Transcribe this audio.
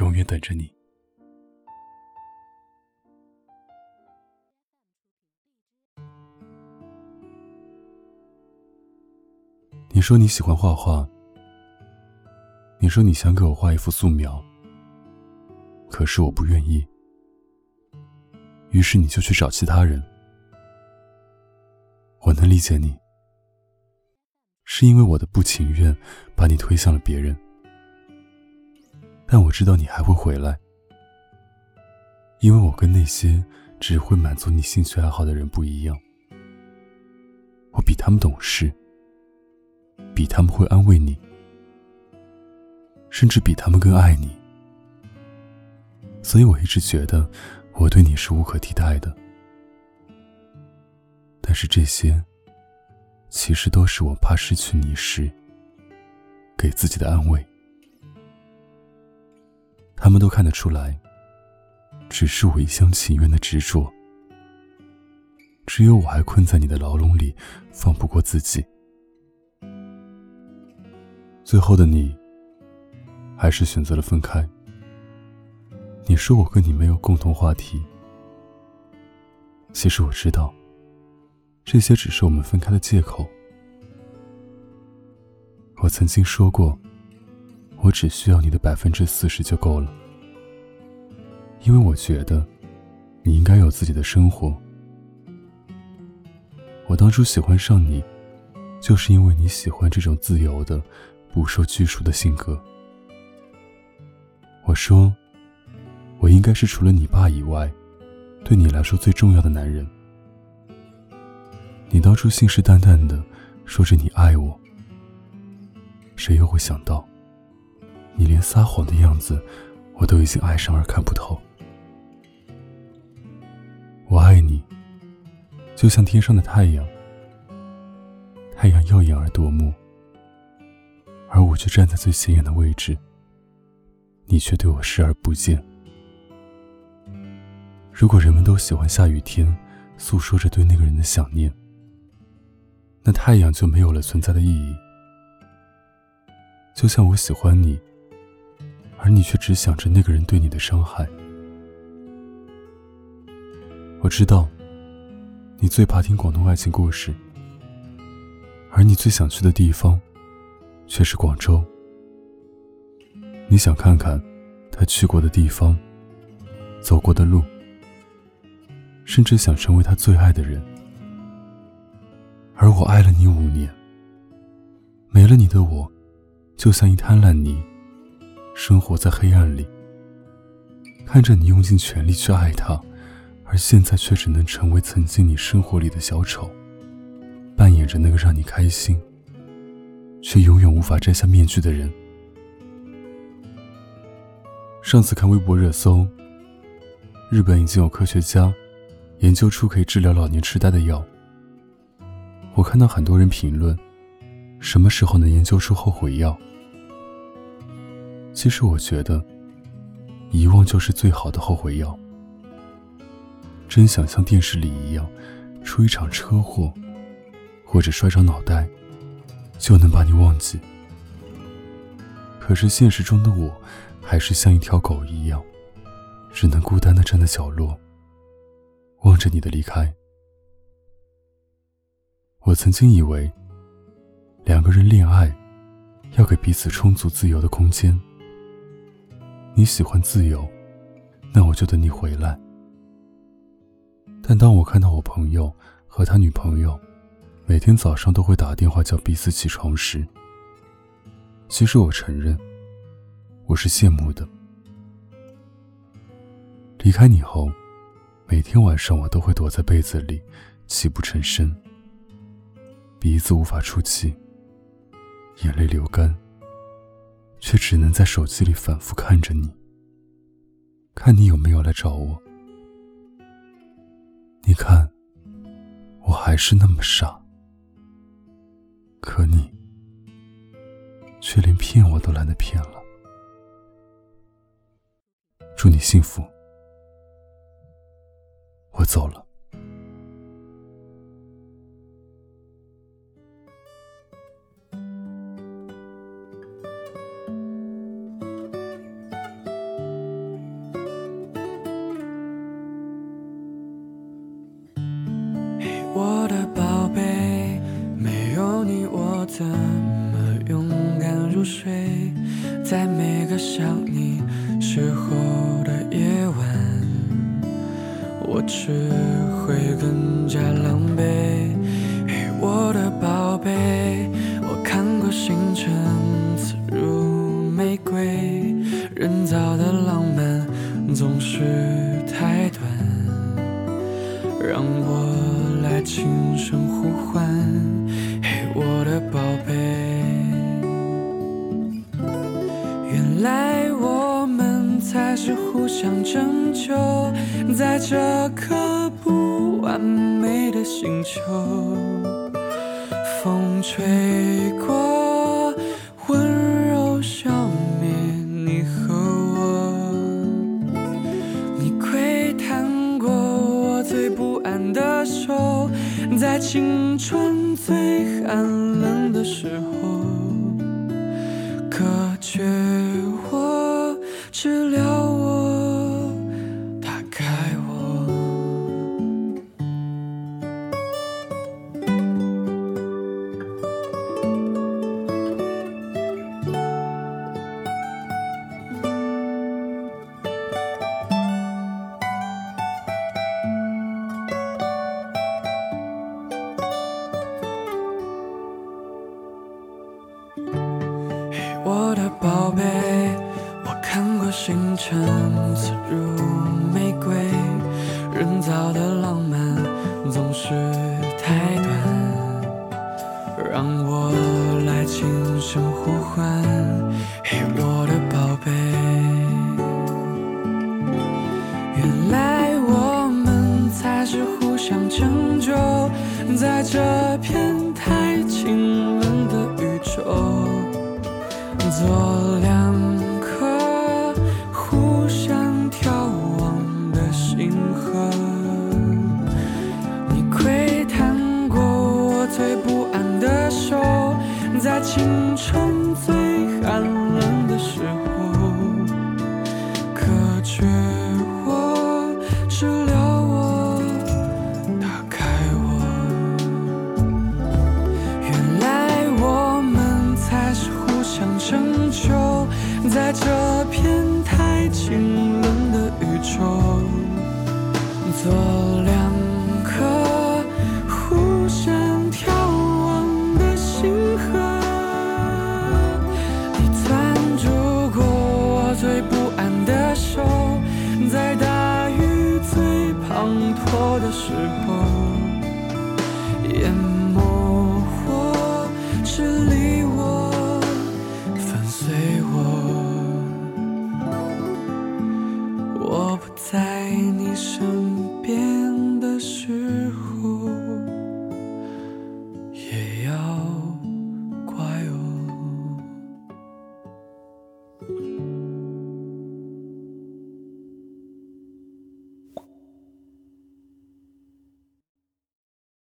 永远等着你。你说你喜欢画画，你说你想给我画一幅素描，可是我不愿意。于是你就去找其他人。我能理解你，是因为我的不情愿把你推向了别人。但我知道你还会回来，因为我跟那些只会满足你兴趣爱好的人不一样。我比他们懂事，比他们会安慰你，甚至比他们更爱你。所以我一直觉得。我对你是无可替代的，但是这些，其实都是我怕失去你时给自己的安慰。他们都看得出来，只是我一厢情愿的执着。只有我还困在你的牢笼里，放不过自己。最后的你，还是选择了分开。你说我跟你没有共同话题，其实我知道，这些只是我们分开的借口。我曾经说过，我只需要你的百分之四十就够了，因为我觉得你应该有自己的生活。我当初喜欢上你，就是因为你喜欢这种自由的、不受拘束的性格。我说。我应该是除了你爸以外，对你来说最重要的男人。你当初信誓旦旦的说着你爱我，谁又会想到，你连撒谎的样子，我都已经爱上而看不透。我爱你，就像天上的太阳，太阳耀眼而夺目，而我却站在最显眼的位置，你却对我视而不见。如果人们都喜欢下雨天，诉说着对那个人的想念，那太阳就没有了存在的意义。就像我喜欢你，而你却只想着那个人对你的伤害。我知道，你最怕听广东爱情故事，而你最想去的地方，却是广州。你想看看他去过的地方，走过的路。甚至想成为他最爱的人，而我爱了你五年，没了你的我，就像一滩烂泥，生活在黑暗里。看着你用尽全力去爱他，而现在却只能成为曾经你生活里的小丑，扮演着那个让你开心，却永远无法摘下面具的人。上次看微博热搜，日本已经有科学家。研究出可以治疗老年痴呆的药。我看到很多人评论，什么时候能研究出后悔药？其实我觉得，遗忘就是最好的后悔药。真想像电视里一样，出一场车祸，或者摔着脑袋，就能把你忘记。可是现实中的我，还是像一条狗一样，只能孤单的站在角落。望着你的离开，我曾经以为两个人恋爱要给彼此充足自由的空间。你喜欢自由，那我就等你回来。但当我看到我朋友和他女朋友每天早上都会打电话叫彼此起床时，其实我承认我是羡慕的。离开你后。每天晚上，我都会躲在被子里，泣不成声，鼻子无法出气，眼泪流干，却只能在手机里反复看着你，看你有没有来找我。你看，我还是那么傻，可你却连骗我都懒得骗了。祝你幸福，我走了。怎么勇敢入睡？在每个想你时候的夜晚，我只会更加狼狈。嘿，我的宝贝，我看过星辰刺入玫瑰，人造的浪漫总是太短，让我。来轻声呼唤，的宝贝。原来我们才是互相拯救，在这颗不完美的星球。风吹过，温在青春最寒冷的时候，宝贝，我看过星辰刺入玫瑰，人造的浪漫总是太短，让我来轻声呼唤，嘿，我做两中，做两颗互相眺望的星河。你攥住过我最不安的手，在大雨最滂沱的时候。